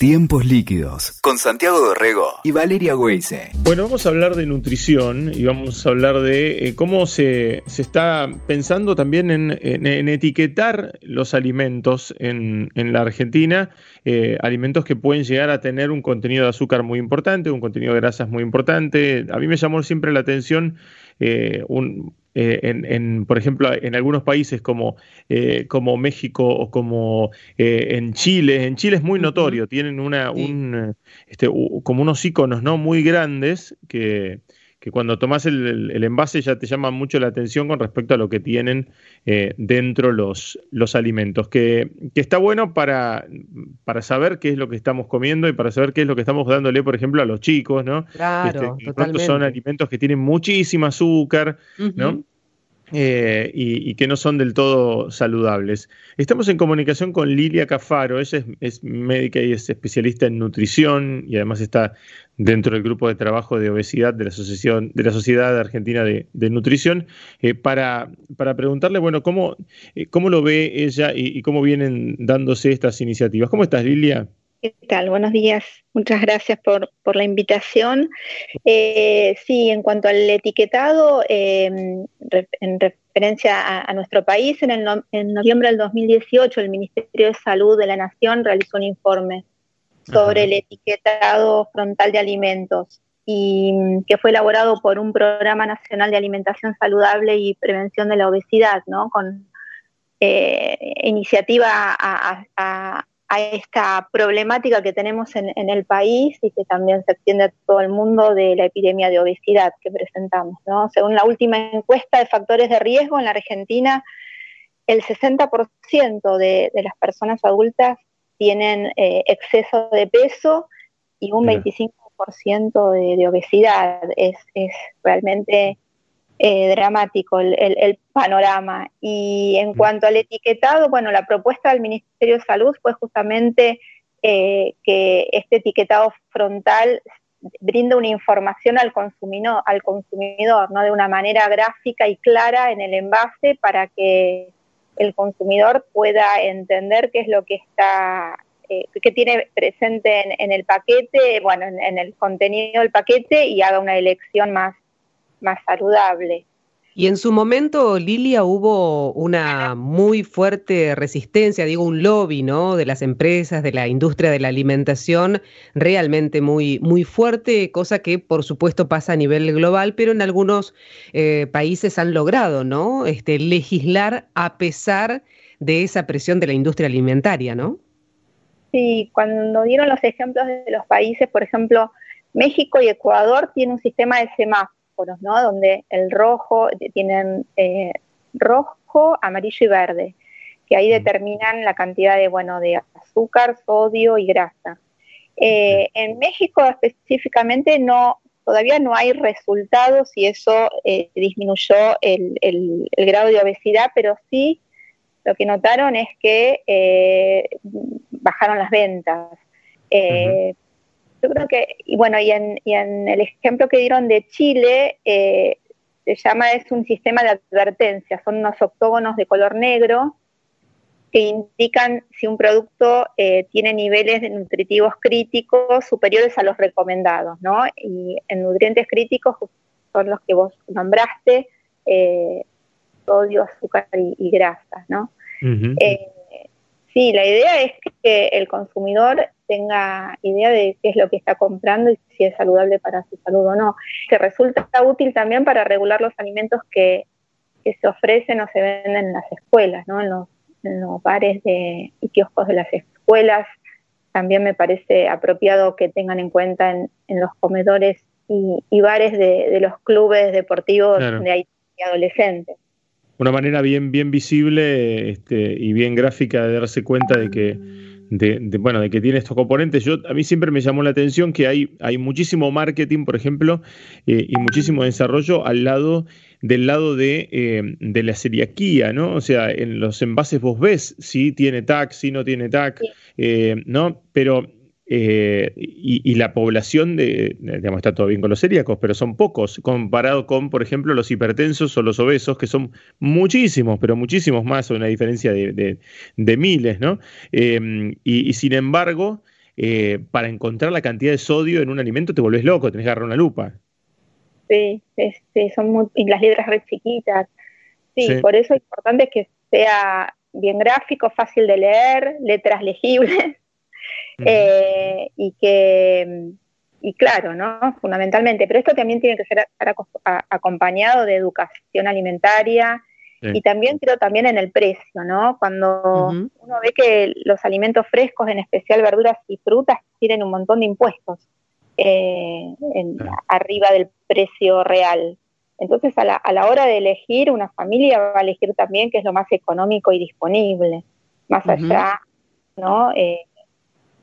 Tiempos líquidos con Santiago Dorrego y Valeria Weise. Bueno, vamos a hablar de nutrición y vamos a hablar de eh, cómo se, está pensando también en, etiquetar los alimentos en, la Argentina, eh, alimentos que pueden llegar a tener un contenido de azúcar muy importante, un contenido de grasas muy importante. A mí me llamó siempre la atención eh, un, eh, en, por ejemplo, en algunos países como, eh, como México o como en Chile. En Chile es muy notorio, tienen una, un, este, como unos iconos ¿no? muy grandes que, que cuando tomas el, envase ya te llama mucho la atención con respecto a lo que tienen eh, dentro los, los alimentos, que, está bueno para, para saber qué es lo que estamos comiendo y para saber qué es lo que estamos dándole, por ejemplo, a los chicos, ¿no? Claro, este, son alimentos que tienen muchísima azúcar, ¿no? Eh, y, que no son del todo saludables. Estamos en comunicación con Lilia Cafaro, ella es, médica y es especialista en nutrición y además está dentro del grupo de trabajo de obesidad de la Asociación de la Sociedad Argentina de, Nutrición, eh, para, para, preguntarle, bueno, cómo, eh, cómo lo ve ella y, cómo vienen dándose estas iniciativas. ¿Cómo estás, Lilia? ¿Qué tal? Buenos días. Muchas gracias por, la invitación. Eh, sí, en cuanto al etiquetado, em, en referencia a, nuestro país, en, el en noviembre del 2018 el Ministerio de Salud de la Nación realizó un informe sobre el etiquetado frontal de alimentos y mm, que fue elaborado por un programa nacional de alimentación saludable y prevención de la obesidad, ¿no? Con eh, iniciativa a, a esta problemática que tenemos en, el país y que también se extiende a todo el mundo de la epidemia de obesidad que presentamos. Según la última encuesta de factores de riesgo en la Argentina, el 60% de, las personas adultas tienen eh, exceso de peso y un 25% de, de, obesidad. Es, es realmente eh, dramático el, panorama. Y en cuanto al etiquetado, bueno, la propuesta del Ministerio de Salud fue justamente eh, que este etiquetado frontal brinda una información al consumidor, al consumidor, ¿no? De una manera gráfica y clara en el envase para que el consumidor pueda entender qué es lo que está eh, que tiene presente en, el paquete, bueno, en, el contenido del paquete y haga una elección más más saludable. Y en su momento, Lilia, hubo una muy fuerte resistencia, digo, un lobby, ¿no? De las empresas, de la industria de la alimentación, realmente muy, muy fuerte, cosa que por supuesto pasa a nivel global, pero en algunos eh, países han logrado, ¿no? Este, legislar a pesar de esa presión de la industria alimentaria, ¿no? Sí, cuando dieron los ejemplos de los países, por ejemplo, México y Ecuador tienen un sistema de semáforos ¿no? Donde el rojo, tienen eh, rojo, amarillo y verde, que ahí determinan la cantidad de, bueno, de azúcar, sodio y grasa. Eh, en México específicamente no, todavía no hay resultados si eso eh, disminuyó el, grado de obesidad, pero sí lo que notaron es que bajaron las ventas yo creo que, y bueno, y en, el ejemplo que dieron de Chile, eh, se llama, es un sistema de advertencia, son unos octógonos de color negro que indican si un producto eh, tiene niveles de nutritivos críticos superiores a los recomendados, ¿no? Y en nutrientes críticos son los que vos nombraste, eh, sodio, azúcar y, grasa, ¿no? Sí, la idea es que el consumidor tenga idea de qué es lo que está comprando y si es saludable para su salud o no. Que resulta útil también para regular los alimentos que, se ofrecen o se venden en las escuelas, ¿no? en, los, bares de, y kioscos de las escuelas. También me parece apropiado que tengan en cuenta en, los comedores y, bares de, los clubes deportivos donde hay adolescentes una manera bien, bien visible este, y bien gráfica de darse cuenta de que de, bueno, de que tiene estos componentes. Yo, a mí siempre me llamó la atención que hay, hay muchísimo marketing, por ejemplo, eh, y muchísimo desarrollo al lado del lado de, eh, de, la celiaquía, ¿no? O sea, en los envases vos ves si tiene TAC, si no tiene TAC, eh, ¿no? Pero eh, y, la población de, digamos, está todo bien con los celíacos, pero son pocos comparado con, por ejemplo, los hipertensos o los obesos, que son muchísimos, pero muchísimos más, una diferencia de, miles, ¿no? Em, y, sin embargo, eh, para encontrar la cantidad de sodio en un alimento te volvés loco, tenés que agarrar una lupa. Sí, son muy, y las letras re chiquitas. Sí, por eso es importante que sea bien gráfico, fácil de leer, letras legibles, eh, y que, y claro, ¿no? Fundamentalmente, pero esto también tiene que ser acompañado de educación alimentaria, y también creo también en el precio, ¿no? Cuando uno ve que los alimentos frescos, en especial verduras y frutas, tienen un montón de impuestos eh, arriba del precio real. Entonces, a la, a la, hora de elegir, una familia va a elegir también qué es lo más económico y disponible, más allá, ¿no? Eh,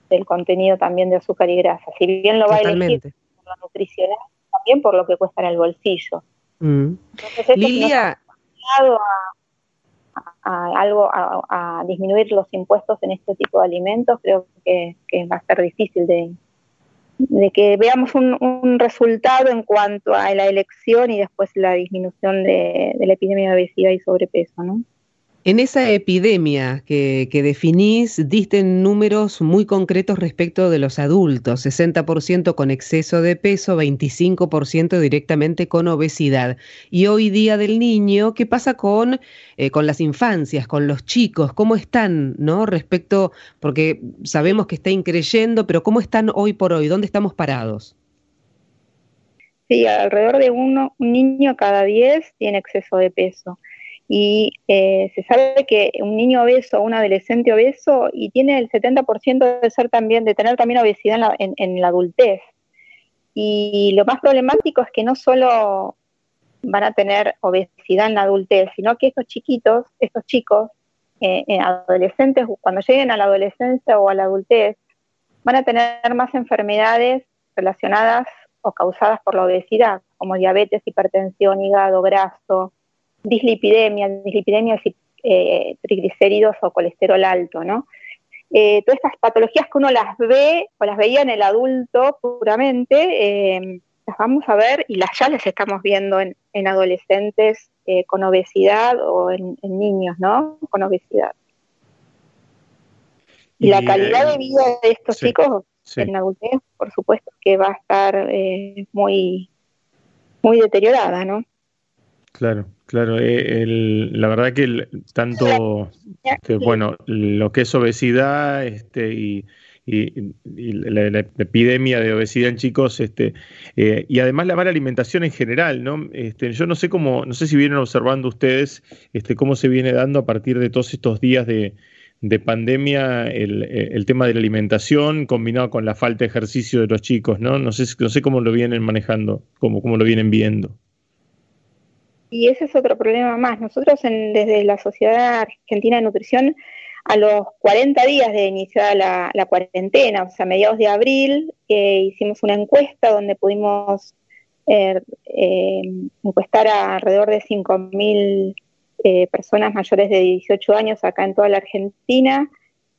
del contenido también de azúcar y grasa. Si bien lo va a elegir por lo nutricional, también por lo que cuesta en el bolsillo. Mm. Entonces, Lilia, a, algo, a, disminuir los impuestos en este tipo de alimentos, creo que, va a ser difícil de, que veamos un, resultado en cuanto a la elección y después la disminución de, de la epidemia de obesidad y sobrepeso, ¿no? En esa epidemia que, definís, diste números muy concretos respecto de los adultos, 60% con exceso de peso, 25% directamente con obesidad. Y hoy día del niño, ¿qué pasa con, eh, con las infancias, con los chicos? ¿Cómo están, no? Respecto, porque sabemos que está increyendo, pero ¿cómo están hoy por hoy? ¿Dónde estamos parados? Sí, alrededor de uno, un niño cada diez tiene exceso de peso y eh, se sabe que un niño obeso o un adolescente obeso y tiene el 70% de ser también de tener también obesidad en la, adultez. Y lo más problemático es que no solo van a tener obesidad en la adultez sino que estos chiquitos estos chicos eh, eh, adolescentes cuando lleguen a la adolescencia o a la adultez van a tener más enfermedades relacionadas o causadas por la obesidad como diabetes hipertensión hígado graso dislipidemia, dislipidemia eh, triglicéridos o colesterol alto, ¿no? Eh, todas estas patologías que uno las ve o las veía en el adulto puramente, eh, las vamos a ver y las ya las estamos viendo en, adolescentes eh, con obesidad o en, niños, ¿no? Con obesidad. Y, la calidad de vida de estos chicos en adultez, por supuesto, que va a estar muy, muy deteriorada, ¿no? Claro. Claro, eh, la verdad que tanto, que, bueno, lo que es obesidad este, y, la, epidemia de obesidad en chicos, este, eh, y además la mala alimentación en general, ¿no? Este, yo no sé cómo, no sé si vienen observando ustedes este, cómo se viene dando a partir de todos estos días de, pandemia el, el, tema de la alimentación combinado con la falta de ejercicio de los chicos, ¿no? No sé, no sé cómo lo vienen manejando, cómo, cómo lo vienen viendo. Y ese es otro problema más. Nosotros desde la Sociedad Argentina de Nutrición, a los 40 días de iniciar la, cuarentena, o sea, mediados de abril, eh, hicimos una encuesta donde pudimos eh, eh, encuestar a alrededor de 5.000 personas mayores de 18 años acá en toda la Argentina.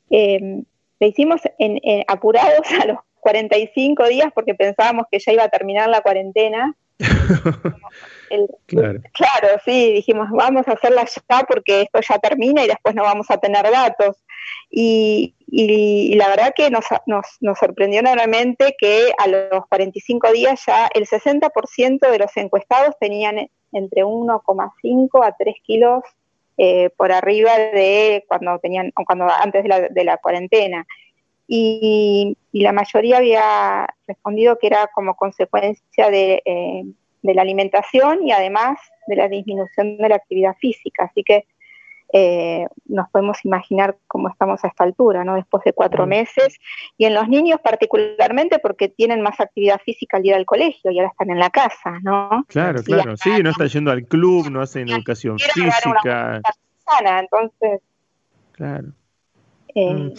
le hicimos en, apurados a los 45 días porque pensábamos que ya iba a terminar la cuarentena. claro. sí, dijimos, vamos a hacerla ya porque esto ya termina y después no vamos a tener datos. Y, la verdad que nos, nos, sorprendió enormemente que a los 45 días ya el 60% de los encuestados tenían entre 1,5 a 3 kilos eh, por arriba de cuando tenían cuando antes de la, de la cuarentena. Y, la mayoría había respondido que era como consecuencia de eh, de la alimentación y además de la disminución de la actividad física. Así que eh, nos podemos imaginar cómo estamos a esta altura, ¿no? Después de cuatro meses. Y en los niños particularmente porque tienen más actividad física al ir al colegio y ahora están en la casa, ¿no? Claro, claro. Sí, no están yendo al club, no hacen educación física. Sana, entonces. Claro. Eh, mm.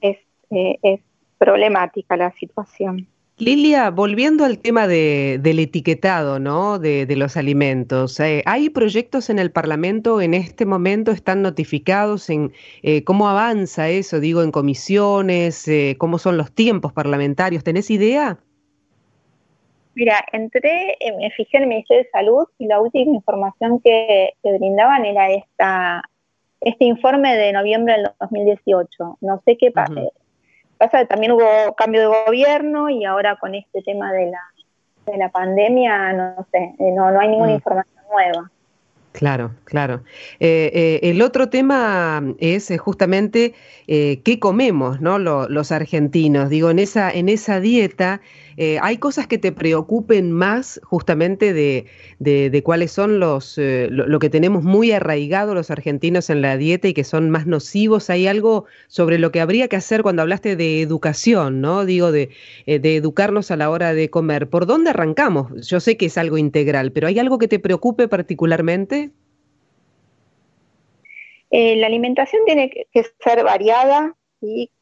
es, eh, es problemática la situación. Lilia, volviendo al tema del etiquetado ¿no? de, los alimentos, eh, ¿hay proyectos en el Parlamento en este momento? ¿Están notificados en eh, cómo avanza eso? Digo, en comisiones, eh, cómo son los tiempos parlamentarios. ¿Tenés idea? Mira, entré, me fijé en el Ministerio de Salud y la última información que, brindaban era esta, este informe de noviembre del 2018. No sé qué pasa Pasa también hubo cambio de gobierno y ahora con este tema de la, de la pandemia, no sé, eh, no, no hay ninguna mm. información nueva. Claro, claro. Eh, eh, el otro tema es eh, justamente qué comemos, ¿no? los argentinos. Digo, en esa, en esa dieta hay cosas que te preocupen más justamente de, de, cuáles son los lo, que tenemos muy arraigado los argentinos en la dieta y que son más nocivos. Hay algo sobre lo que habría que hacer cuando hablaste de educación, ¿no? Digo, de educarnos a la hora de comer. ¿Por dónde arrancamos? Yo sé que es algo integral, pero ¿hay algo que te preocupe particularmente? Eh, la alimentación tiene que ser variada y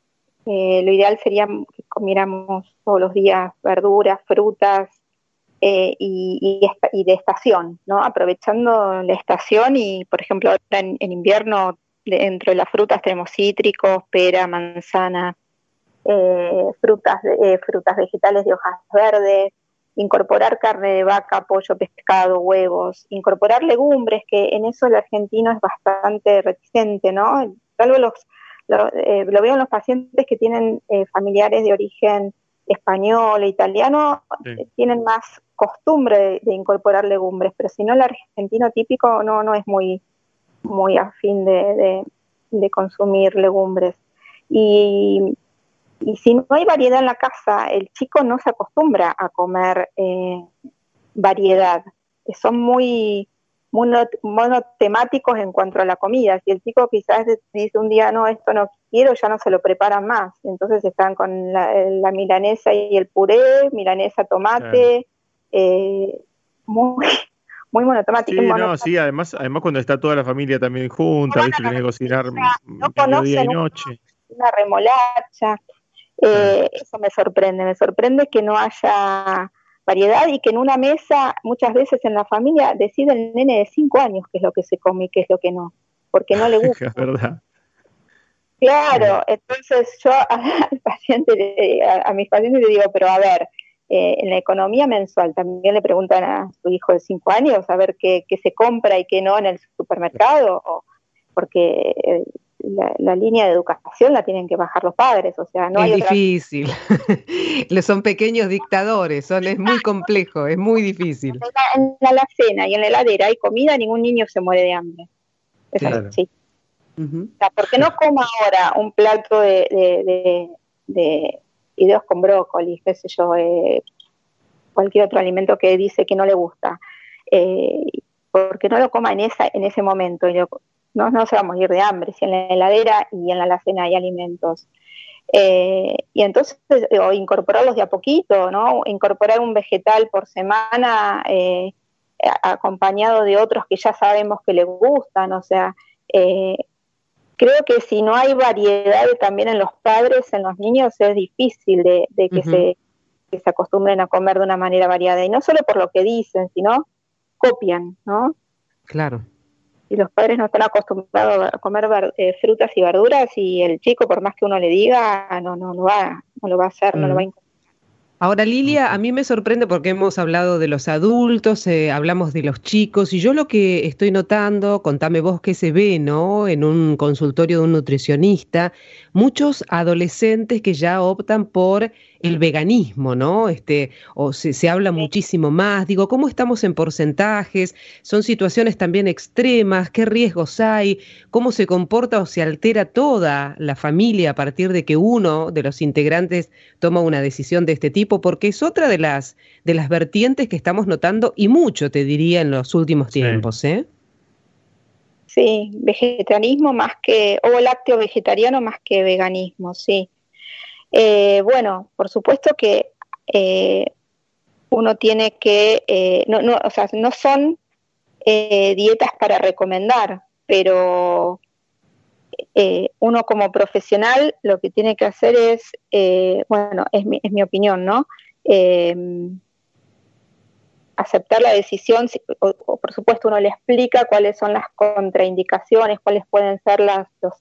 eh, lo ideal sería que comiéramos todos los días verduras, frutas eh, y, de estación, ¿no? Aprovechando la estación y, por ejemplo, ahora en, invierno dentro de las frutas tenemos cítricos, pera, manzana, frutas, frutas vegetales de hojas verdes, incorporar carne de vaca, pollo, pescado, huevos, incorporar legumbres, que en eso el argentino es bastante reticente, ¿no? Salvo los, eh, lo, veo en los pacientes que tienen eh, familiares de origen español e italiano, eh, tienen más costumbre de, incorporar legumbres, pero si no el argentino típico no, no es muy, muy afín de, de consumir legumbres. Y y si no hay variedad en la casa, el chico no se acostumbra a comer eh, variedad. Son muy monotemáticos en cuanto a la comida. Si el chico quizás dice un día, no, esto no quiero, ya no se lo preparan más. Entonces están con la, milanesa y el puré, milanesa, tomate, eh, muy, muy monotemático. Sí, no, sí, además, además cuando está toda la familia también junta, ¿viste? Tenés que cocinar no día y noche. Una remolacha. Eh, eso me sorprende, me sorprende que no haya variedad y que en una mesa, muchas veces en la familia, decide el nene de 5 años qué es lo que se come y qué es lo que no, porque no le gusta. es verdad. Claro, entonces yo al paciente, a, mis pacientes le digo, pero a ver, eh, en la economía mensual también le preguntan a su hijo de 5 años a ver qué, qué, se compra y qué no en el supermercado, o, porque eh, la, línea de educación la tienen que bajar los padres, o sea, no es difícil. son pequeños dictadores, son, es muy complejo, es muy difícil. En la, alacena y en la heladera hay comida, ningún niño se muere de hambre. Es así. ¿por qué no coma ahora un plato de, de, de, ideos con brócoli, qué sé yo, eh, cualquier otro alimento que dice que no le gusta? Eh, porque no lo coma en esa en ese momento y no, no se va a morir de hambre, si en la heladera y en la alacena hay alimentos. Eh, y entonces, o incorporarlos de a poquito, ¿no? Incorporar un vegetal por semana eh, acompañado de otros que ya sabemos que le gustan, o sea, eh, creo que si no hay variedad también en los padres, en los niños, es difícil de, que, se, que se acostumbren a comer de una manera variada, y no solo por lo que dicen, sino copian, ¿no? Claro y los padres no están acostumbrados a comer eh, frutas y verduras y el chico por más que uno le diga no no lo va no lo va a hacer no lo va a Ahora, Lilia, a mí me sorprende porque hemos hablado de los adultos, eh, hablamos de los chicos, y yo lo que estoy notando, contame vos qué se ve, ¿no? En un consultorio de un nutricionista, muchos adolescentes que ya optan por el veganismo, ¿no? Este, o se, se, habla muchísimo más. Digo, ¿cómo estamos en porcentajes? ¿Son situaciones también extremas? ¿Qué riesgos hay? ¿Cómo se comporta o se altera toda la familia a partir de que uno de los integrantes toma una decisión de este tipo? porque es otra de las, de las vertientes que estamos notando y mucho, te diría, en los últimos tiempos. ¿eh? Sí, vegetarianismo más que, o lácteo vegetariano más que veganismo, sí. Eh, bueno, por supuesto que eh, uno tiene que, eh, no, no, o sea, no son dietas para recomendar, pero eh, uno como profesional lo que tiene que hacer es, eh, bueno, es mi, es mi, opinión, ¿no? Eh, aceptar la decisión, o, por supuesto uno le explica cuáles son las contraindicaciones, cuáles pueden ser las, los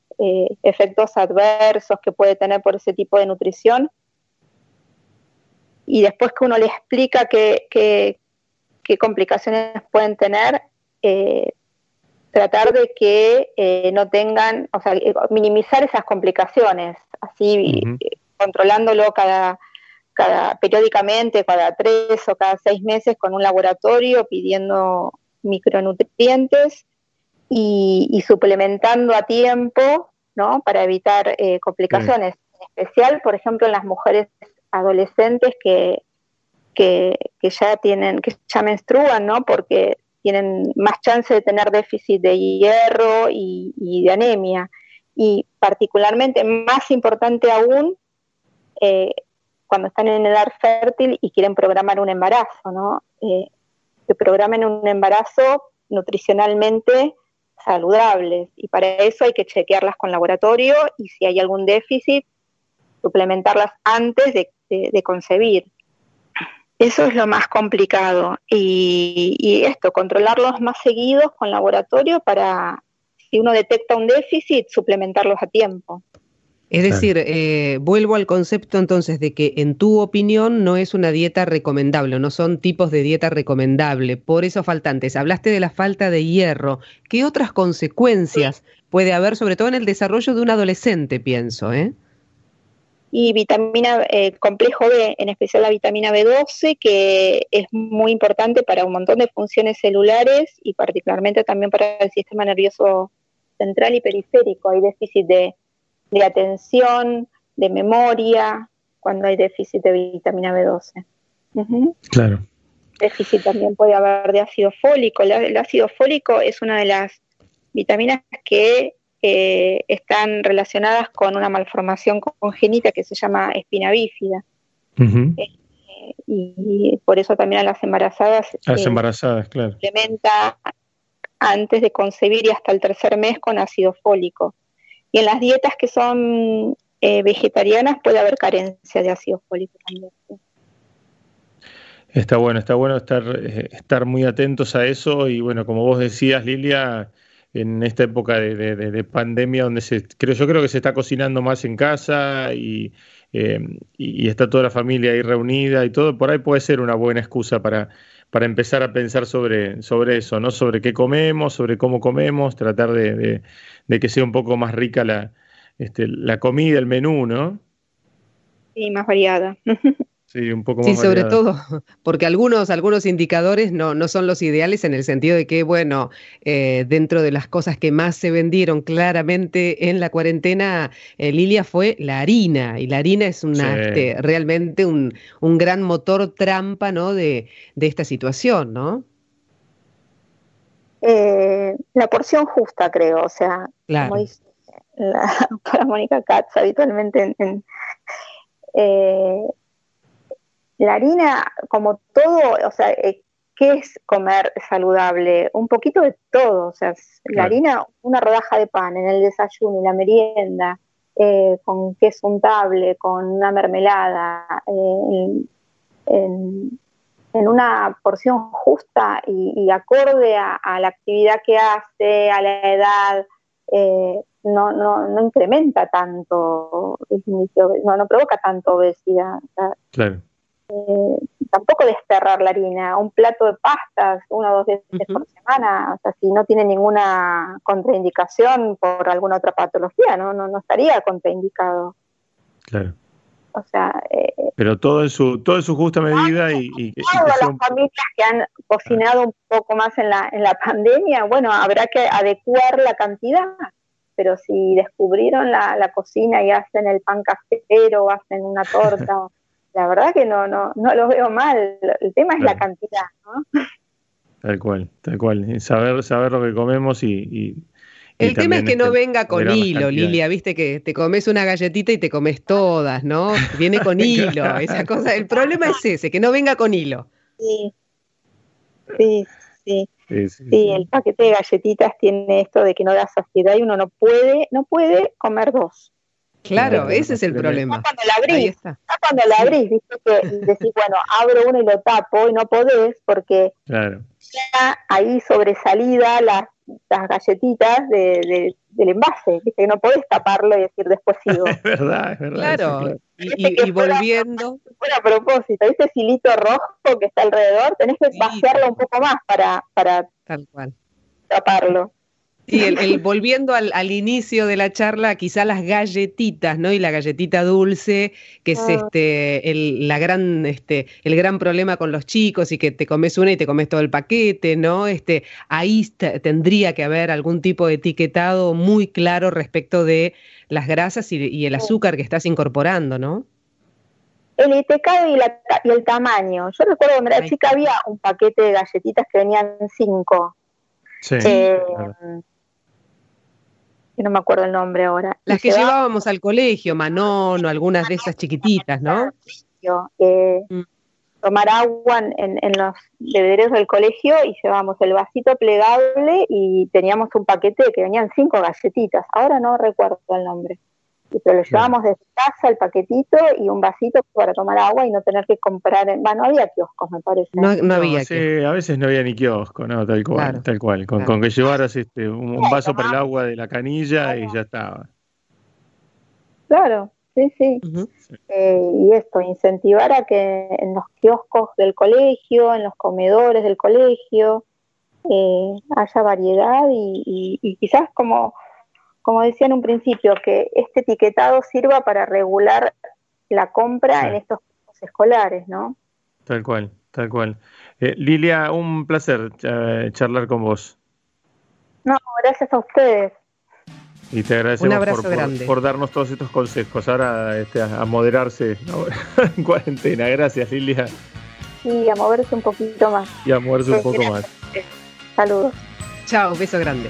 efectos adversos que puede tener por ese tipo de nutrición. Y después que uno le explica qué, qué, qué complicaciones pueden tener, tratar de que eh, no tengan, o sea, eh, minimizar esas complicaciones. Así, controlándolo cada, cada periódicamente, cada tres o cada seis meses con un laboratorio pidiendo micronutrientes y, suplementando a tiempo, ¿no? Para evitar eh, complicaciones. En especial, por ejemplo, en las mujeres adolescentes que, que, ya tienen, que ya menstruan, ¿no? Porque tienen más chance de tener déficit de hierro y, de anemia. Y particularmente, más importante aún, eh, cuando están en edad fértil y quieren programar un embarazo, ¿no? Eh, que programen un embarazo nutricionalmente saludables y para eso hay que chequearlas con laboratorio y si hay algún déficit, suplementarlas antes de, concebir. Eso es lo más complicado y, y, esto, controlarlos más seguidos con laboratorio para, si uno detecta un déficit, suplementarlos a tiempo. Es decir, eh, vuelvo al concepto entonces de que en tu opinión no es una dieta recomendable, no son tipos de dieta recomendable por esos faltantes. Hablaste de la falta de hierro. ¿Qué otras consecuencias puede haber, sobre todo en el desarrollo de un adolescente, pienso? ¿eh? Y vitamina eh, complejo B, en especial la vitamina B12, que es muy importante para un montón de funciones celulares y particularmente también para el sistema nervioso central y periférico. Hay déficit de de atención, de memoria, cuando hay déficit de vitamina B12. Claro. Déficit también puede haber de ácido fólico. El, ácido fólico es una de las vitaminas que eh, están relacionadas con una malformación congénita que se llama espina bífida. Eh, y, por eso también a las embarazadas. las eh, embarazadas, claro. Implementa antes de concebir y hasta el tercer mes con ácido fólico. Y en las dietas que son eh, vegetarianas puede haber carencia de ácido fólico también. Está bueno, está bueno estar, eh, estar muy atentos a eso y bueno, como vos decías, Lilia, en esta época de, pandemia donde se, creo, yo creo que se está cocinando más en casa y, eh, y, está toda la familia ahí reunida y todo, por ahí puede ser una buena excusa para, para empezar a pensar sobre, sobre eso, ¿no? Sobre qué comemos, sobre cómo comemos, tratar de, de que sea un poco más rica la, este, la comida, el menú, ¿no? Sí, más variada. Sí, un poco más Sí, sobre todo, porque algunos, algunos indicadores no, no son los ideales en el sentido de que, bueno, eh, dentro de las cosas que más se vendieron claramente en la cuarentena, eh, Lilia, fue la harina. Y la harina es una, este, realmente un, un, gran motor trampa, ¿no? De, de esta situación, ¿no? Eh, la porción justa, creo, o sea, como dice la doctora Mónica Katz habitualmente en, eh, la harina, como todo, o sea, eh, ¿qué es comer saludable? Un poquito de todo, o sea, la harina, una rodaja de pan en el desayuno y la merienda, con queso untable, con una mermelada, en, en una porción justa y, acorde a, la actividad que hace, a la edad, eh, no, no, no incrementa tanto, no, no provoca tanto obesidad. Claro. Eh, tampoco desterrar la harina, un plato de pastas una o dos veces por semana, o sea, si no tiene ninguna contraindicación por alguna otra patología, no, no, no estaría contraindicado. Claro. O sea, eh, pero todo en su todo en su justa medida y, y, las familias que han cocinado un poco más en la en la pandemia, bueno, habrá que adecuar la cantidad. Pero si descubrieron la, la cocina y hacen el pan casero, o hacen una torta, la verdad que no no no lo veo mal. El tema es la cantidad, ¿no? Tal cual, tal cual. Saber saber lo que comemos y el tema es que no venga con hilo, Lilia, viste que te comes una galletita y te comes todas, ¿no? Viene con hilo, esa cosa. El problema es ese, que no venga con hilo. Sí, sí, sí. Sí, el paquete de galletitas tiene esto de que no da saciedad y uno no puede, no puede comer dos. Claro, ese es el problema. Ya cuando la abrís, ya cuando la abrís, viste que decís, bueno, abro uno y lo tapo y no podés porque claro. ya ahí sobresalida las las galletitas de, del envase, que no podés taparlo y decir después sigo. es verdad, es verdad. Claro, Y, volviendo. Fuera a propósito, ese hilito rojo que está alrededor, tenés que vaciarlo un poco más para, para Tal cual. taparlo. Y el, volviendo al, inicio de la charla, quizá las galletitas, ¿no? Y la galletita dulce, que es ah. este el, la gran, este, el gran problema con los chicos y que te comes una y te comes todo el paquete, ¿no? Este, ahí tendría que haber algún tipo de etiquetado muy claro respecto de las grasas y, el azúcar que estás incorporando, ¿no? El etiquetado y, el tamaño. Yo recuerdo cuando era chica había un paquete de galletitas que venían cinco. Sí. Eh, no me acuerdo el nombre ahora. Las que llevábamos al colegio, Manón o algunas de esas chiquititas, ¿no? Eh, mm. Tomar agua en, los bebederos del colegio y llevábamos el vasito plegable y teníamos un paquete que venían cinco galletitas. Ahora no recuerdo el nombre pero lo llevábamos de casa el paquetito y un vasito para tomar agua y no tener que comprar, en, bueno, no había kioscos me parece. No, había. Sí, a veces no había ni kiosco, no, tal cual, tal cual, con, que llevaras este, un, vaso para el agua de la canilla y ya estaba. Claro, sí, sí. Eh, y esto, incentivar a que en los kioscos del colegio, en los comedores del colegio, eh, haya variedad y quizás como como decía en un principio, que este etiquetado sirva para regular la compra en estos escolares, ¿no? Tal cual, tal cual. Eh, Lilia, un placer eh, charlar con vos. No, gracias a ustedes. Y te agradecemos por, por, darnos todos estos consejos. Ahora este, a, moderarse en cuarentena. Gracias, Lilia. Y a moverse un poquito más. Y a moverse un poco más. Saludos. Chao, beso grande.